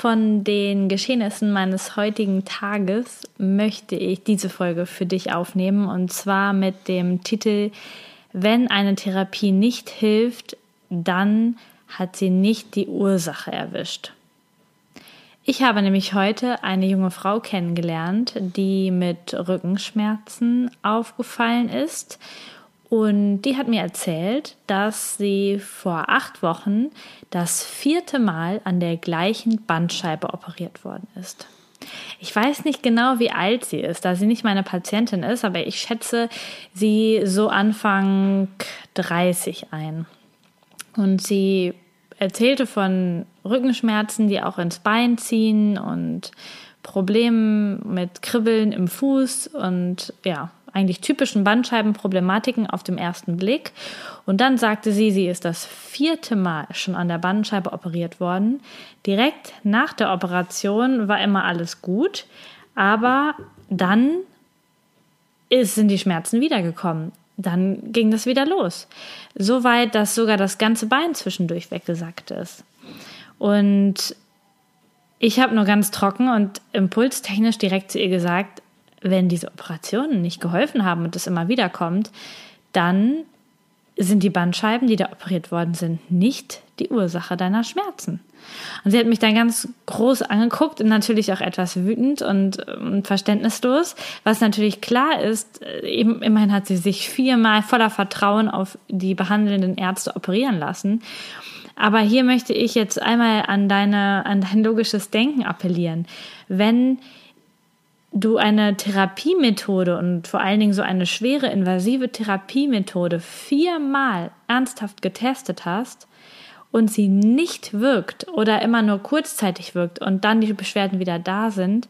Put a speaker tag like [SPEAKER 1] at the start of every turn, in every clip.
[SPEAKER 1] von den Geschehnissen meines heutigen Tages möchte ich diese Folge für dich aufnehmen und zwar mit dem Titel Wenn eine Therapie nicht hilft, dann hat sie nicht die Ursache erwischt. Ich habe nämlich heute eine junge Frau kennengelernt, die mit Rückenschmerzen aufgefallen ist und die hat mir erzählt, dass sie vor acht Wochen das vierte Mal an der gleichen Bandscheibe operiert worden ist. Ich weiß nicht genau, wie alt sie ist, da sie nicht meine Patientin ist, aber ich schätze sie so Anfang 30 ein. Und sie erzählte von Rückenschmerzen, die auch ins Bein ziehen und Problemen mit Kribbeln im Fuß und ja, eigentlich typischen Bandscheibenproblematiken auf dem ersten Blick. Und dann sagte sie, sie ist das vierte Mal schon an der Bandscheibe operiert worden. Direkt nach der Operation war immer alles gut, aber dann sind die Schmerzen wiedergekommen. Dann ging das wieder los. So weit, dass sogar das ganze Bein zwischendurch weggesackt ist. Und ich habe nur ganz trocken und impulstechnisch direkt zu ihr gesagt, wenn diese Operationen nicht geholfen haben und es immer wieder kommt, dann sind die Bandscheiben, die da operiert worden sind, nicht die Ursache deiner Schmerzen. Und sie hat mich dann ganz groß angeguckt und natürlich auch etwas wütend und, und ähm, verständnislos, was natürlich klar ist, äh, eben, immerhin hat sie sich viermal voller Vertrauen auf die behandelnden Ärzte operieren lassen. Aber hier möchte ich jetzt einmal an deine, an dein logisches Denken appellieren. Wenn du eine Therapiemethode und vor allen Dingen so eine schwere invasive Therapiemethode viermal ernsthaft getestet hast und sie nicht wirkt oder immer nur kurzzeitig wirkt und dann die Beschwerden wieder da sind,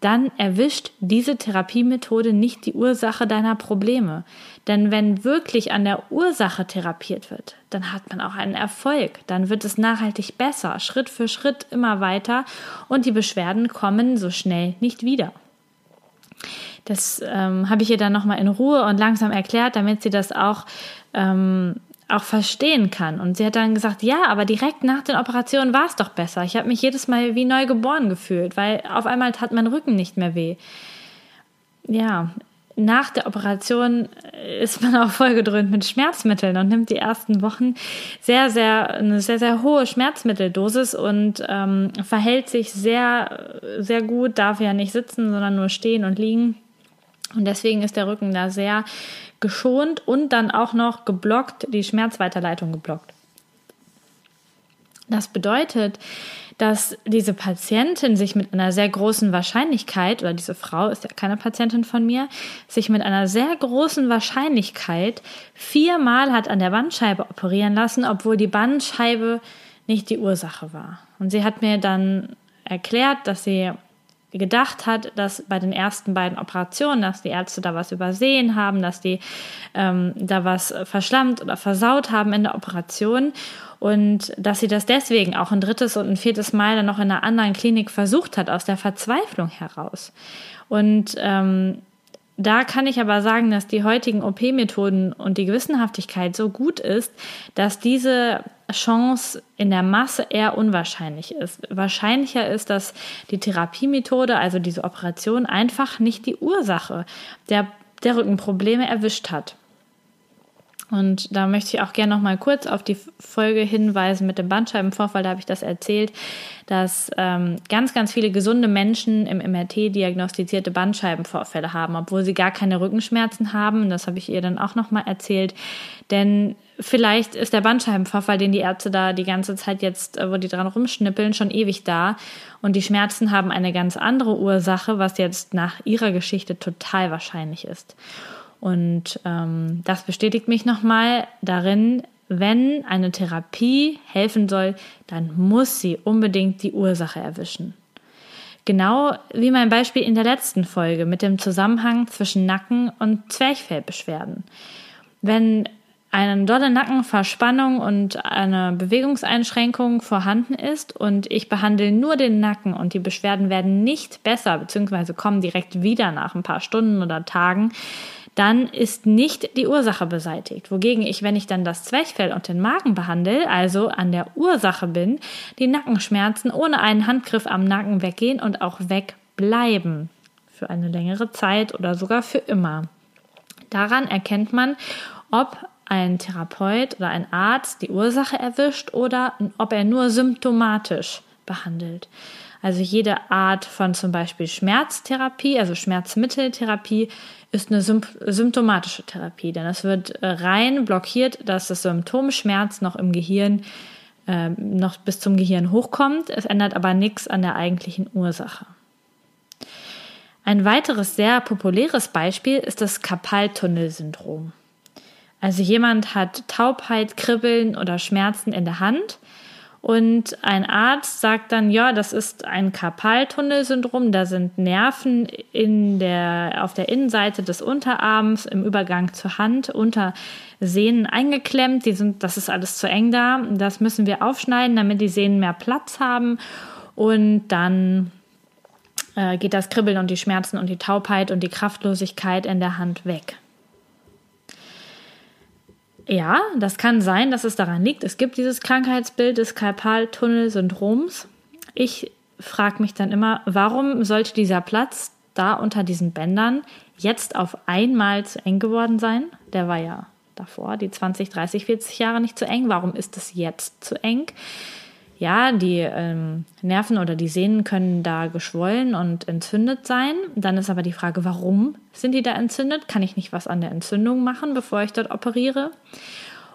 [SPEAKER 1] dann erwischt diese Therapiemethode nicht die Ursache deiner Probleme. Denn wenn wirklich an der Ursache therapiert wird, dann hat man auch einen Erfolg. Dann wird es nachhaltig besser, Schritt für Schritt immer weiter und die Beschwerden kommen so schnell nicht wieder. Das ähm, habe ich ihr dann nochmal in Ruhe und langsam erklärt, damit sie das auch, ähm, auch verstehen kann. Und sie hat dann gesagt, ja, aber direkt nach den Operationen war es doch besser. Ich habe mich jedes Mal wie neu geboren gefühlt, weil auf einmal tat mein Rücken nicht mehr weh. Ja, nach der Operation ist man auch vollgedröhnt mit Schmerzmitteln und nimmt die ersten Wochen sehr, sehr, eine sehr, sehr hohe Schmerzmitteldosis und ähm, verhält sich sehr, sehr gut, darf ja nicht sitzen, sondern nur stehen und liegen. Und deswegen ist der Rücken da sehr geschont und dann auch noch geblockt, die Schmerzweiterleitung geblockt. Das bedeutet, dass diese Patientin sich mit einer sehr großen Wahrscheinlichkeit, oder diese Frau ist ja keine Patientin von mir, sich mit einer sehr großen Wahrscheinlichkeit viermal hat an der Bandscheibe operieren lassen, obwohl die Bandscheibe nicht die Ursache war. Und sie hat mir dann erklärt, dass sie gedacht hat, dass bei den ersten beiden Operationen, dass die Ärzte da was übersehen haben, dass die ähm, da was verschlammt oder versaut haben in der Operation und dass sie das deswegen auch ein drittes und ein viertes Mal dann noch in einer anderen Klinik versucht hat, aus der Verzweiflung heraus. Und ähm, da kann ich aber sagen, dass die heutigen OP-Methoden und die Gewissenhaftigkeit so gut ist, dass diese Chance in der Masse eher unwahrscheinlich ist. Wahrscheinlicher ist, dass die Therapiemethode, also diese Operation, einfach nicht die Ursache der, der Rückenprobleme erwischt hat. Und da möchte ich auch gerne noch mal kurz auf die Folge hinweisen mit dem Bandscheibenvorfall. Da habe ich das erzählt, dass ähm, ganz, ganz viele gesunde Menschen im MRT diagnostizierte Bandscheibenvorfälle haben, obwohl sie gar keine Rückenschmerzen haben. Das habe ich ihr dann auch noch mal erzählt. Denn vielleicht ist der Bandscheibenvorfall, den die Ärzte da die ganze Zeit jetzt, äh, wo die dran rumschnippeln, schon ewig da. Und die Schmerzen haben eine ganz andere Ursache, was jetzt nach ihrer Geschichte total wahrscheinlich ist. Und ähm, das bestätigt mich nochmal darin, wenn eine Therapie helfen soll, dann muss sie unbedingt die Ursache erwischen. Genau wie mein Beispiel in der letzten Folge mit dem Zusammenhang zwischen Nacken und Zwerchfellbeschwerden. Wenn eine dolle Nackenverspannung und eine Bewegungseinschränkung vorhanden ist und ich behandle nur den Nacken und die Beschwerden werden nicht besser bzw. kommen direkt wieder nach ein paar Stunden oder Tagen, dann ist nicht die Ursache beseitigt. Wogegen ich, wenn ich dann das Zwerchfell und den Magen behandle, also an der Ursache bin, die Nackenschmerzen ohne einen Handgriff am Nacken weggehen und auch wegbleiben. Für eine längere Zeit oder sogar für immer. Daran erkennt man, ob ein Therapeut oder ein Arzt die Ursache erwischt oder ob er nur symptomatisch behandelt. Also jede Art von zum Beispiel Schmerztherapie, also Schmerzmitteltherapie, ist eine symptomatische Therapie, denn es wird äh, rein blockiert, dass das Symptom Schmerz noch im Gehirn, äh, noch bis zum Gehirn hochkommt. Es ändert aber nichts an der eigentlichen Ursache. Ein weiteres sehr populäres Beispiel ist das Karpaltunnelsyndrom. Also jemand hat Taubheit, Kribbeln oder Schmerzen in der Hand und ein Arzt sagt dann, ja, das ist ein Karpaltunnelsyndrom. Da sind Nerven in der, auf der Innenseite des Unterarms im Übergang zur Hand unter Sehnen eingeklemmt. Die sind, das ist alles zu eng da. Das müssen wir aufschneiden, damit die Sehnen mehr Platz haben. Und dann äh, geht das Kribbeln und die Schmerzen und die Taubheit und die Kraftlosigkeit in der Hand weg. Ja, das kann sein, dass es daran liegt. Es gibt dieses Krankheitsbild des Karpaltunnelsyndroms. Ich frage mich dann immer, warum sollte dieser Platz da unter diesen Bändern jetzt auf einmal zu eng geworden sein? Der war ja davor, die 20, 30, 40 Jahre nicht zu eng. Warum ist es jetzt zu eng? Ja, die ähm, Nerven oder die Sehnen können da geschwollen und entzündet sein. Dann ist aber die Frage, warum sind die da entzündet? Kann ich nicht was an der Entzündung machen, bevor ich dort operiere?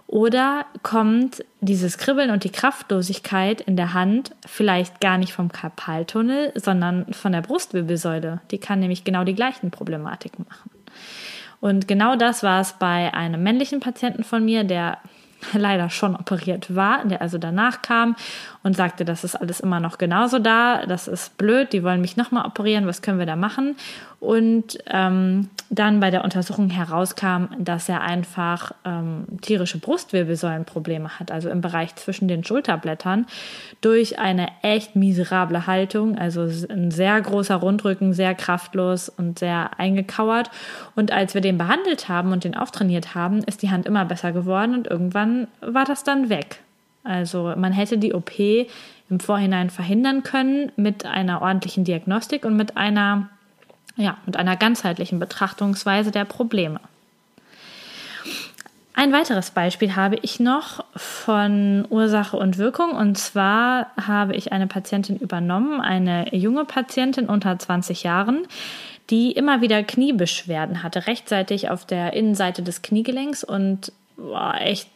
[SPEAKER 1] Oder kommt dieses Kribbeln und die Kraftlosigkeit in der Hand vielleicht gar nicht vom Karpaltunnel, sondern von der Brustwirbelsäule? Die kann nämlich genau die gleichen Problematiken machen. Und genau das war es bei einem männlichen Patienten von mir, der leider schon operiert war, der also danach kam und sagte, das ist alles immer noch genauso da, das ist blöd, die wollen mich nochmal operieren, was können wir da machen? Und ähm, dann bei der Untersuchung herauskam, dass er einfach ähm, tierische Brustwirbelsäulenprobleme hat, also im Bereich zwischen den Schulterblättern, durch eine echt miserable Haltung, also ein sehr großer Rundrücken, sehr kraftlos und sehr eingekauert. Und als wir den behandelt haben und den auftrainiert haben, ist die Hand immer besser geworden und irgendwann war das dann weg. Also man hätte die OP im Vorhinein verhindern können mit einer ordentlichen Diagnostik und mit einer, ja, mit einer ganzheitlichen Betrachtungsweise der Probleme. Ein weiteres Beispiel habe ich noch von Ursache und Wirkung. Und zwar habe ich eine Patientin übernommen, eine junge Patientin unter 20 Jahren, die immer wieder Kniebeschwerden hatte, rechtzeitig auf der Innenseite des Kniegelenks und war echt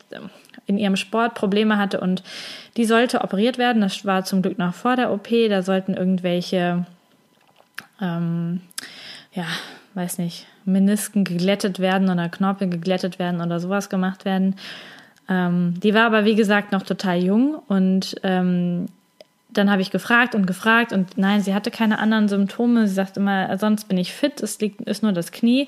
[SPEAKER 1] in ihrem Sport Probleme hatte und die sollte operiert werden. Das war zum Glück noch vor der OP. Da sollten irgendwelche, ähm, ja, weiß nicht, Menisken geglättet werden oder Knorpel geglättet werden oder sowas gemacht werden. Ähm, die war aber, wie gesagt, noch total jung und ähm, dann habe ich gefragt und gefragt und nein, sie hatte keine anderen Symptome. Sie sagt immer, sonst bin ich fit, es liegt, ist nur das Knie.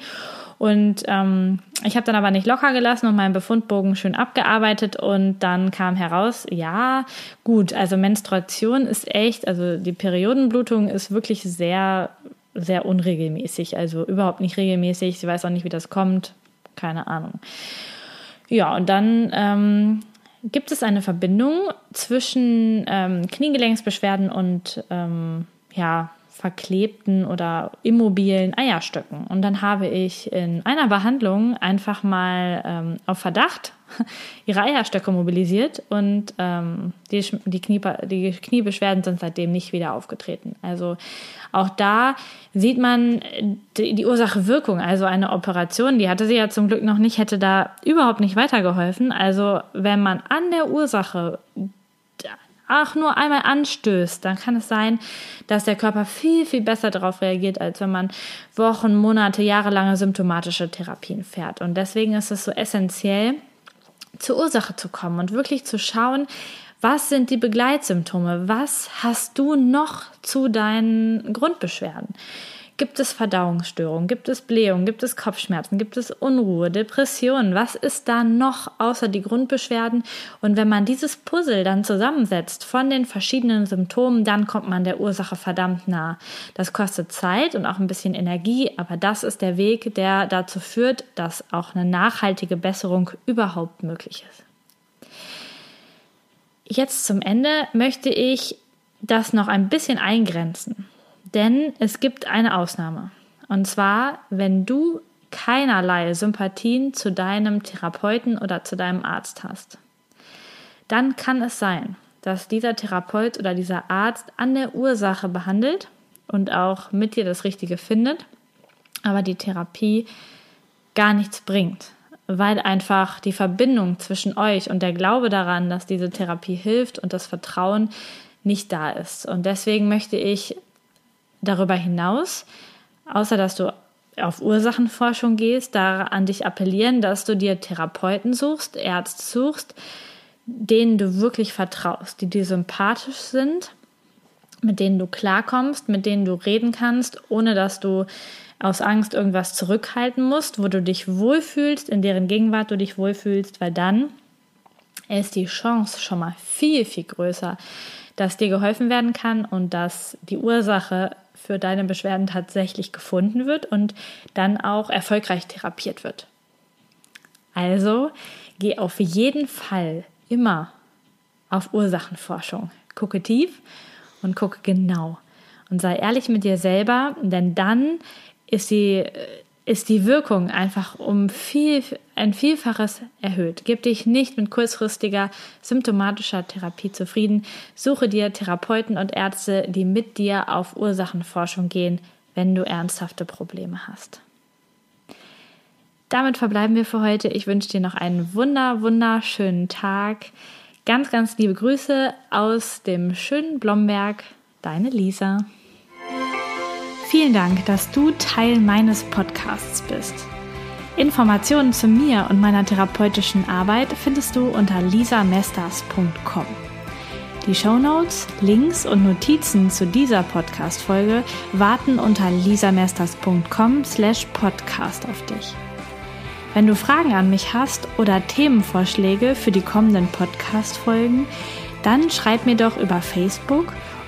[SPEAKER 1] Und ähm, ich habe dann aber nicht locker gelassen und meinen Befundbogen schön abgearbeitet und dann kam heraus, ja, gut, also Menstruation ist echt, also die Periodenblutung ist wirklich sehr, sehr unregelmäßig, also überhaupt nicht regelmäßig. Sie weiß auch nicht, wie das kommt, keine Ahnung. Ja, und dann ähm, gibt es eine Verbindung zwischen ähm, Kniegelenksbeschwerden und ähm, ja, verklebten oder immobilen Eierstöcken. Und dann habe ich in einer Behandlung einfach mal ähm, auf Verdacht ihre Eierstöcke mobilisiert und ähm, die, die, Knie, die Kniebeschwerden sind seitdem nicht wieder aufgetreten. Also auch da sieht man die, die Ursache-Wirkung. Also eine Operation, die hatte sie ja zum Glück noch nicht, hätte da überhaupt nicht weitergeholfen. Also wenn man an der Ursache auch nur einmal anstößt, dann kann es sein, dass der Körper viel, viel besser darauf reagiert, als wenn man Wochen, Monate, jahrelange symptomatische Therapien fährt. Und deswegen ist es so essentiell, zur Ursache zu kommen und wirklich zu schauen, Was sind die Begleitsymptome? Was hast du noch zu deinen Grundbeschwerden? Gibt es Verdauungsstörungen? Gibt es Blähungen? Gibt es Kopfschmerzen? Gibt es Unruhe, Depressionen? Was ist da noch außer die Grundbeschwerden? Und wenn man dieses Puzzle dann zusammensetzt von den verschiedenen Symptomen, dann kommt man der Ursache verdammt nah. Das kostet Zeit und auch ein bisschen Energie, aber das ist der Weg, der dazu führt, dass auch eine nachhaltige Besserung überhaupt möglich ist. Jetzt zum Ende möchte ich das noch ein bisschen eingrenzen. Denn es gibt eine Ausnahme. Und zwar, wenn du keinerlei Sympathien zu deinem Therapeuten oder zu deinem Arzt hast. Dann kann es sein, dass dieser Therapeut oder dieser Arzt an der Ursache behandelt und auch mit dir das Richtige findet, aber die Therapie gar nichts bringt, weil einfach die Verbindung zwischen euch und der Glaube daran, dass diese Therapie hilft und das Vertrauen nicht da ist. Und deswegen möchte ich darüber hinaus, außer dass du auf Ursachenforschung gehst, da an dich appellieren, dass du dir Therapeuten suchst, Ärzte suchst, denen du wirklich vertraust, die dir sympathisch sind, mit denen du klarkommst, mit denen du reden kannst, ohne dass du aus Angst irgendwas zurückhalten musst, wo du dich wohlfühlst, in deren Gegenwart du dich wohlfühlst, weil dann ist die Chance schon mal viel, viel größer, dass dir geholfen werden kann und dass die Ursache für deine Beschwerden tatsächlich gefunden wird und dann auch erfolgreich therapiert wird. Also geh auf jeden Fall immer auf Ursachenforschung. Gucke tief und gucke genau. Und sei ehrlich mit dir selber, denn dann ist die ist die Wirkung einfach um viel, ein Vielfaches erhöht. Gib dich nicht mit kurzfristiger symptomatischer Therapie zufrieden. Suche dir Therapeuten und Ärzte, die mit dir auf Ursachenforschung gehen, wenn du ernsthafte Probleme hast. Damit verbleiben wir für heute. Ich wünsche dir noch einen wunder, wunderschönen Tag. Ganz, ganz liebe Grüße aus dem schönen Blomberg. Deine Lisa. Vielen Dank, dass du Teil meines Podcasts bist. Informationen zu mir und meiner therapeutischen Arbeit findest du unter lisamesters.com. Die Shownotes, Links und Notizen zu dieser Podcast-Folge warten unter lisamesters.com slash podcast auf dich. Wenn du Fragen an mich hast oder Themenvorschläge für die kommenden Podcast-Folgen, dann schreib mir doch über Facebook